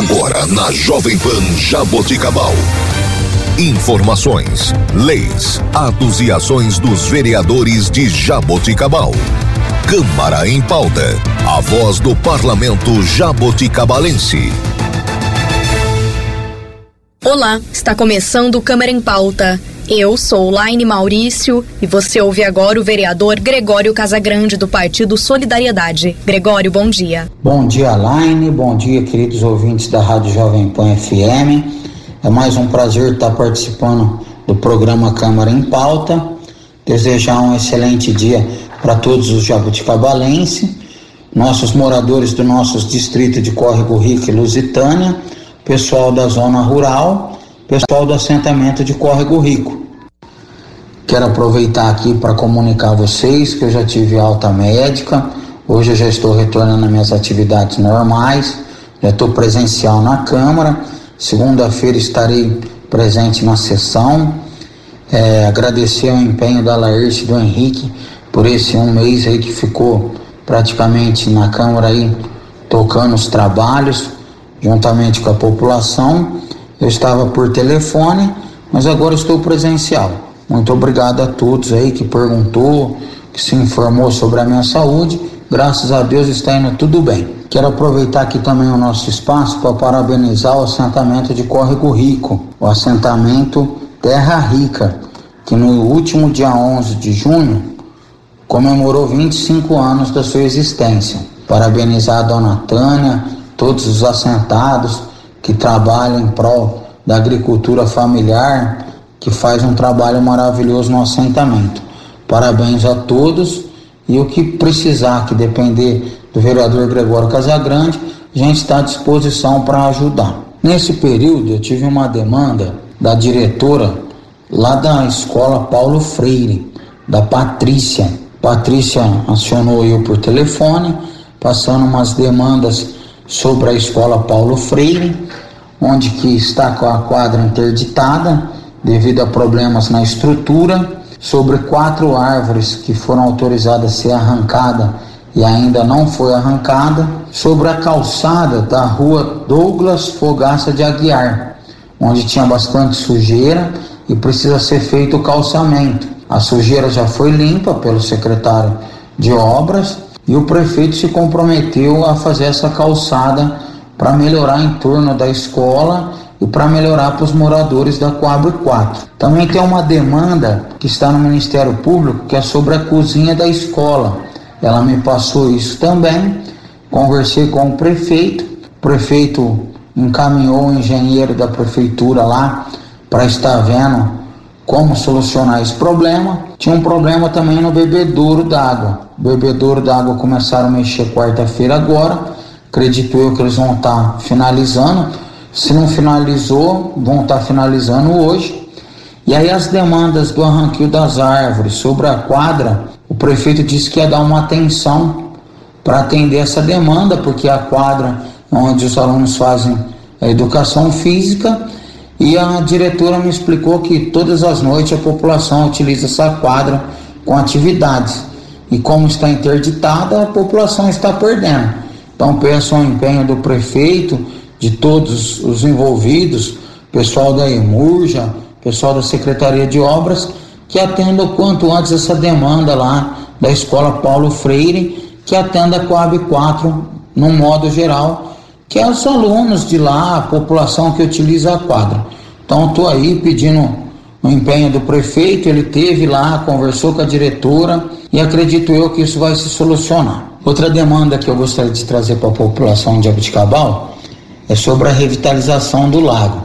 Agora na Jovem Pan Jaboticabal. Informações, leis, atos e ações dos vereadores de Jaboticabal. Câmara em pauta. A voz do parlamento jaboticabalense. Olá, está começando Câmara em Pauta. Eu sou Laine Maurício e você ouve agora o vereador Gregório Casagrande do Partido Solidariedade. Gregório, bom dia. Bom dia, Laine. Bom dia, queridos ouvintes da Rádio Jovem Pan FM. É mais um prazer estar participando do programa Câmara em Pauta. Desejar um excelente dia para todos os jabuticabalenses, nossos moradores do nosso distrito de Córrego Rico e Lusitânia, pessoal da zona rural, pessoal do assentamento de Córrego Rico. Quero aproveitar aqui para comunicar a vocês que eu já tive alta médica, hoje eu já estou retornando às minhas atividades normais, já estou presencial na Câmara, segunda-feira estarei presente na sessão. É, agradecer o empenho da Laerte e do Henrique por esse um mês aí que ficou praticamente na Câmara aí tocando os trabalhos juntamente com a população. Eu estava por telefone, mas agora estou presencial. Muito obrigado a todos aí que perguntou, que se informou sobre a minha saúde. Graças a Deus está indo tudo bem. Quero aproveitar aqui também o nosso espaço para parabenizar o assentamento de Córrego Rico, o assentamento Terra Rica, que no último dia 11 de junho comemorou 25 anos da sua existência. Parabenizar a dona Tânia, todos os assentados que trabalham em prol da agricultura familiar, que faz um trabalho maravilhoso no assentamento. Parabéns a todos e o que precisar, que depender do vereador Gregório Casagrande, a gente está à disposição para ajudar. Nesse período eu tive uma demanda da diretora lá da escola Paulo Freire, da Patrícia, Patrícia acionou eu por telefone, passando umas demandas sobre a escola Paulo Freire, onde que está com a quadra interditada devido a problemas na estrutura, sobre quatro árvores que foram autorizadas a ser arrancada e ainda não foi arrancada, sobre a calçada da rua Douglas Fogaça de Aguiar, onde tinha bastante sujeira e precisa ser feito o calçamento. A sujeira já foi limpa pelo secretário de obras e o prefeito se comprometeu a fazer essa calçada para melhorar em torno da escola e para melhorar para os moradores da Coab 4. Também tem uma demanda que está no Ministério Público que é sobre a cozinha da escola. Ela me passou isso também. Conversei com o prefeito. O prefeito encaminhou o engenheiro da prefeitura lá para estar vendo como solucionar esse problema. Tinha um problema também no bebedouro d'água. O bebedouro d'água começaram a mexer quarta-feira agora. Acredito eu que eles vão estar tá finalizando. Se não finalizou, vão estar tá finalizando hoje. E aí as demandas do arranquio das árvores sobre a quadra, o prefeito disse que ia dar uma atenção para atender essa demanda, porque a quadra onde os alunos fazem a educação física e a diretora me explicou que todas as noites a população utiliza essa quadra com atividades. E como está interditada, a população está perdendo. Então peço o empenho do prefeito, de todos os envolvidos, pessoal da Emurja, pessoal da Secretaria de Obras, que atenda o quanto antes essa demanda lá da Escola Paulo Freire, que atenda a Coab 4 no modo geral, que é os alunos de lá, a população que utiliza a quadra. Então estou aí pedindo o empenho do prefeito, ele teve lá, conversou com a diretora e acredito eu que isso vai se solucionar. Outra demanda que eu gostaria de trazer para a população de Abuticabal é sobre a revitalização do lago.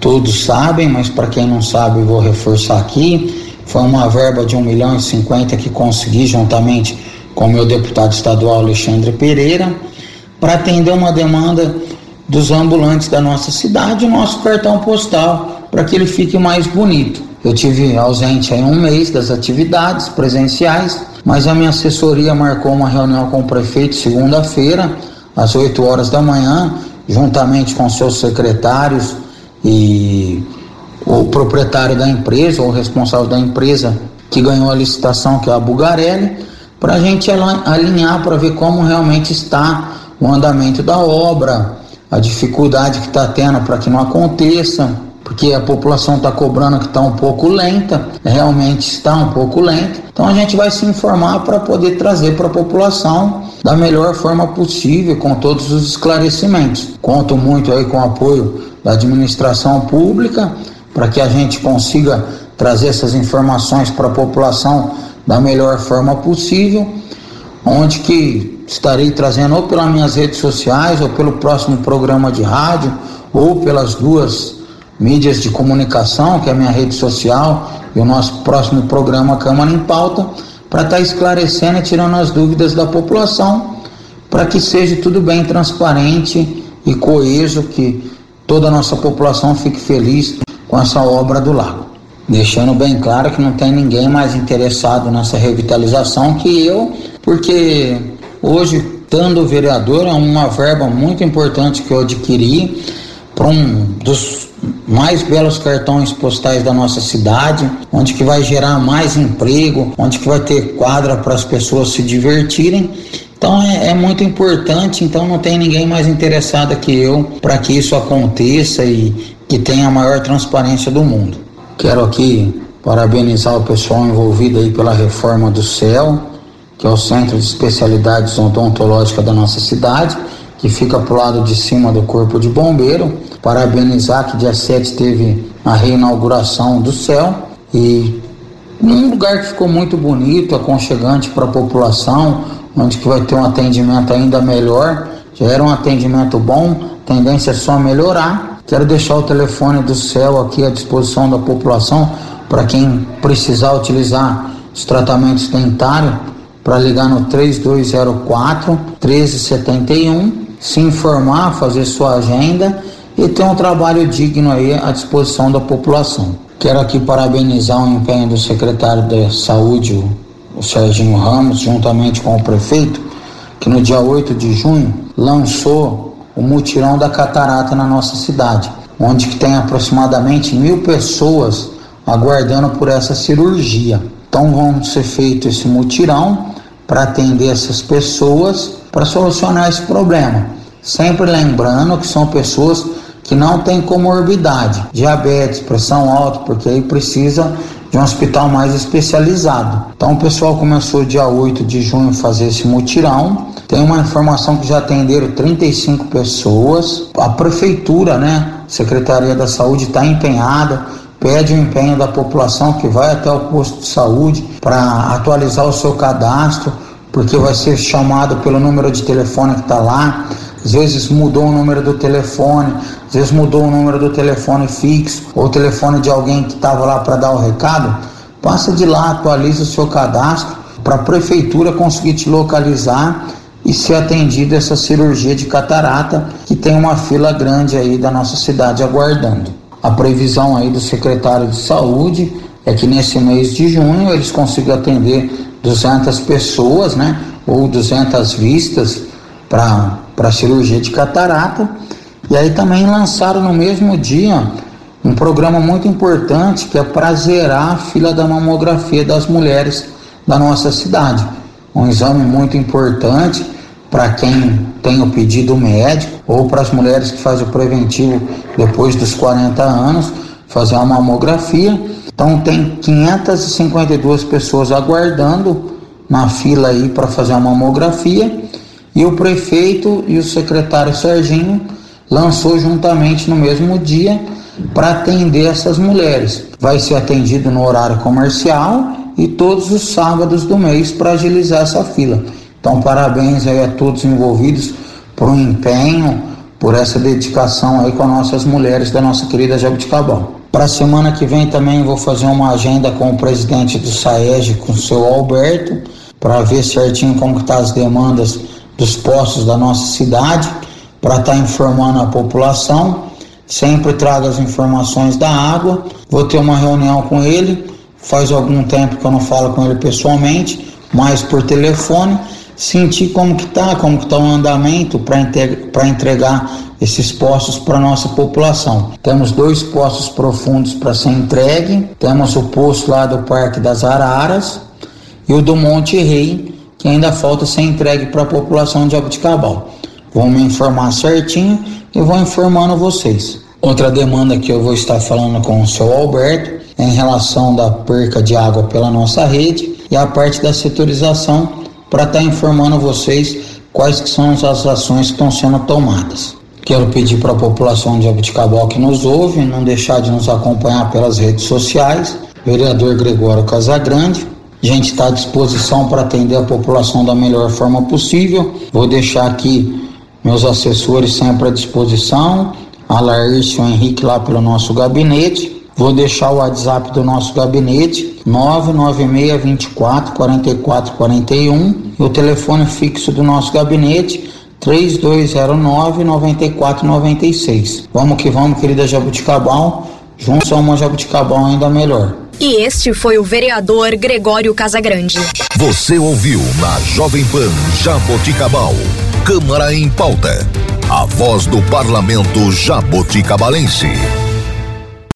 Todos sabem, mas para quem não sabe, vou reforçar aqui. Foi uma verba de 1 milhão e 50 que consegui juntamente com o meu deputado estadual Alexandre Pereira para atender uma demanda dos ambulantes da nossa cidade, o nosso cartão postal, para que ele fique mais bonito. Eu tive ausente aí um mês das atividades presenciais, mas a minha assessoria marcou uma reunião com o prefeito segunda-feira, às 8 horas da manhã, juntamente com seus secretários e o proprietário da empresa, ou responsável da empresa que ganhou a licitação, que é a Bugarelli, para a gente alinhar para ver como realmente está o andamento da obra, a dificuldade que está tendo para que não aconteça, porque a população está cobrando que está um pouco lenta, realmente está um pouco lenta. Então a gente vai se informar para poder trazer para a população da melhor forma possível, com todos os esclarecimentos. Conto muito aí com o apoio da administração pública para que a gente consiga trazer essas informações para a população da melhor forma possível, onde que estarei trazendo ou pelas minhas redes sociais ou pelo próximo programa de rádio ou pelas duas mídias de comunicação, que é a minha rede social e o nosso próximo programa Câmara em Pauta, para estar tá esclarecendo e tirando as dúvidas da população, para que seja tudo bem transparente e coeso, que toda a nossa população fique feliz com essa obra do lago. Deixando bem claro que não tem ninguém mais interessado nessa revitalização que eu, porque hoje, estando vereador, é uma verba muito importante que eu adquiri para um dos mais belos cartões postais da nossa cidade, onde que vai gerar mais emprego, onde que vai ter quadra para as pessoas se divertirem. Então é, é, muito importante, então não tem ninguém mais interessado que eu para que isso aconteça e que tenha a maior transparência do mundo. Quero aqui parabenizar o pessoal envolvido aí pela reforma do CEL, que é o Centro de Especialidades Odontológicas da nossa cidade, que fica pro lado de cima do Corpo de Bombeiro. Parabenizar que dia 7 teve a reinauguração do CEL e um lugar que ficou muito bonito, aconchegante para a população, onde que vai ter um atendimento ainda melhor. Já era um atendimento bom, tendência é só melhorar. Quero deixar o telefone do céu aqui à disposição da população para quem precisar utilizar os tratamentos dentários para ligar no 3204 1371, se informar, fazer sua agenda e ter um trabalho digno aí à disposição da população. Quero aqui parabenizar o empenho do secretário da Saúde, o Serginho Ramos, juntamente com o prefeito, que no dia 8 de junho lançou o mutirão da catarata na nossa cidade, onde que tem aproximadamente mil pessoas aguardando por essa cirurgia. Então vão ser feito esse mutirão para atender essas pessoas para solucionar esse problema. Sempre lembrando que são pessoas que não têm comorbidade, diabetes, pressão alta, porque aí precisa de um hospital mais especializado. Então o pessoal começou dia 8 de junho a fazer esse mutirão. Tem uma informação que já atenderam 35 pessoas. A prefeitura, né, Secretaria da Saúde está empenhada, pede o empenho da população que vai até o posto de saúde para atualizar o seu cadastro, porque vai ser chamado pelo número de telefone que está lá. Às vezes mudou o número do telefone, às vezes mudou o número do telefone fixo ou o telefone de alguém que estava lá para dar o recado. Passa de lá, atualiza o seu cadastro para a prefeitura conseguir te localizar e ser atendido essa cirurgia de catarata que tem uma fila grande aí da nossa cidade aguardando. A previsão aí do secretário de saúde é que nesse mês de junho eles consigam atender 200 pessoas, né, ou 200 vistas para para cirurgia de catarata. E aí também lançaram no mesmo dia um programa muito importante que é para zerar a fila da mamografia das mulheres da nossa cidade. Um exame muito importante para quem tem o pedido médico ou para as mulheres que fazem o preventivo depois dos 40 anos, fazer uma mamografia. Então tem 552 pessoas aguardando na fila aí para fazer a mamografia e o prefeito e o secretário Serginho lançou juntamente no mesmo dia para atender essas mulheres. Vai ser atendido no horário comercial e todos os sábados do mês para agilizar essa fila. Então, parabéns aí a todos envolvidos por um empenho, por essa dedicação aí com as nossas mulheres da nossa querida Jabuticabal. Para a semana que vem também vou fazer uma agenda com o presidente do SAEG, com o seu Alberto, para ver certinho como que tá as demandas dos postos da nossa cidade para estar tá informando a população. Sempre trago as informações da água. Vou ter uma reunião com ele. Faz algum tempo que eu não falo com ele pessoalmente, mas por telefone. Sentir como que tá, como que tá o andamento para entregar esses postos para nossa população. Temos dois postos profundos para ser entregue. Temos o posto lá do Parque das Araras e o do Monte Rei, que ainda falta ser entregue para a população de Abuticabal. Vão me informar certinho e vou informando vocês. Outra demanda que eu vou estar falando com o seu Alberto é em relação da perca de água pela nossa rede e a parte da setorização para estar informando vocês quais que são as ações que estão sendo tomadas. Quero pedir para a população de Abiticabal que nos ouve não deixar de nos acompanhar pelas redes sociais. Vereador Gregório Casagrande. A gente está à disposição para atender a população da melhor forma possível. Vou deixar aqui meus assessores sempre à disposição. A Henrique lá pelo nosso gabinete. Vou deixar o WhatsApp do nosso gabinete 996 24 44 41 e o telefone fixo do nosso gabinete 3209 9496. Vamos que vamos, querida Jabuticabal. Juntos somos Jabuticabal ainda melhor. E este foi o vereador Gregório Casagrande. Você ouviu na Jovem Pan Jaboticabal. Câmara em pauta. A voz do parlamento jaboticabalense.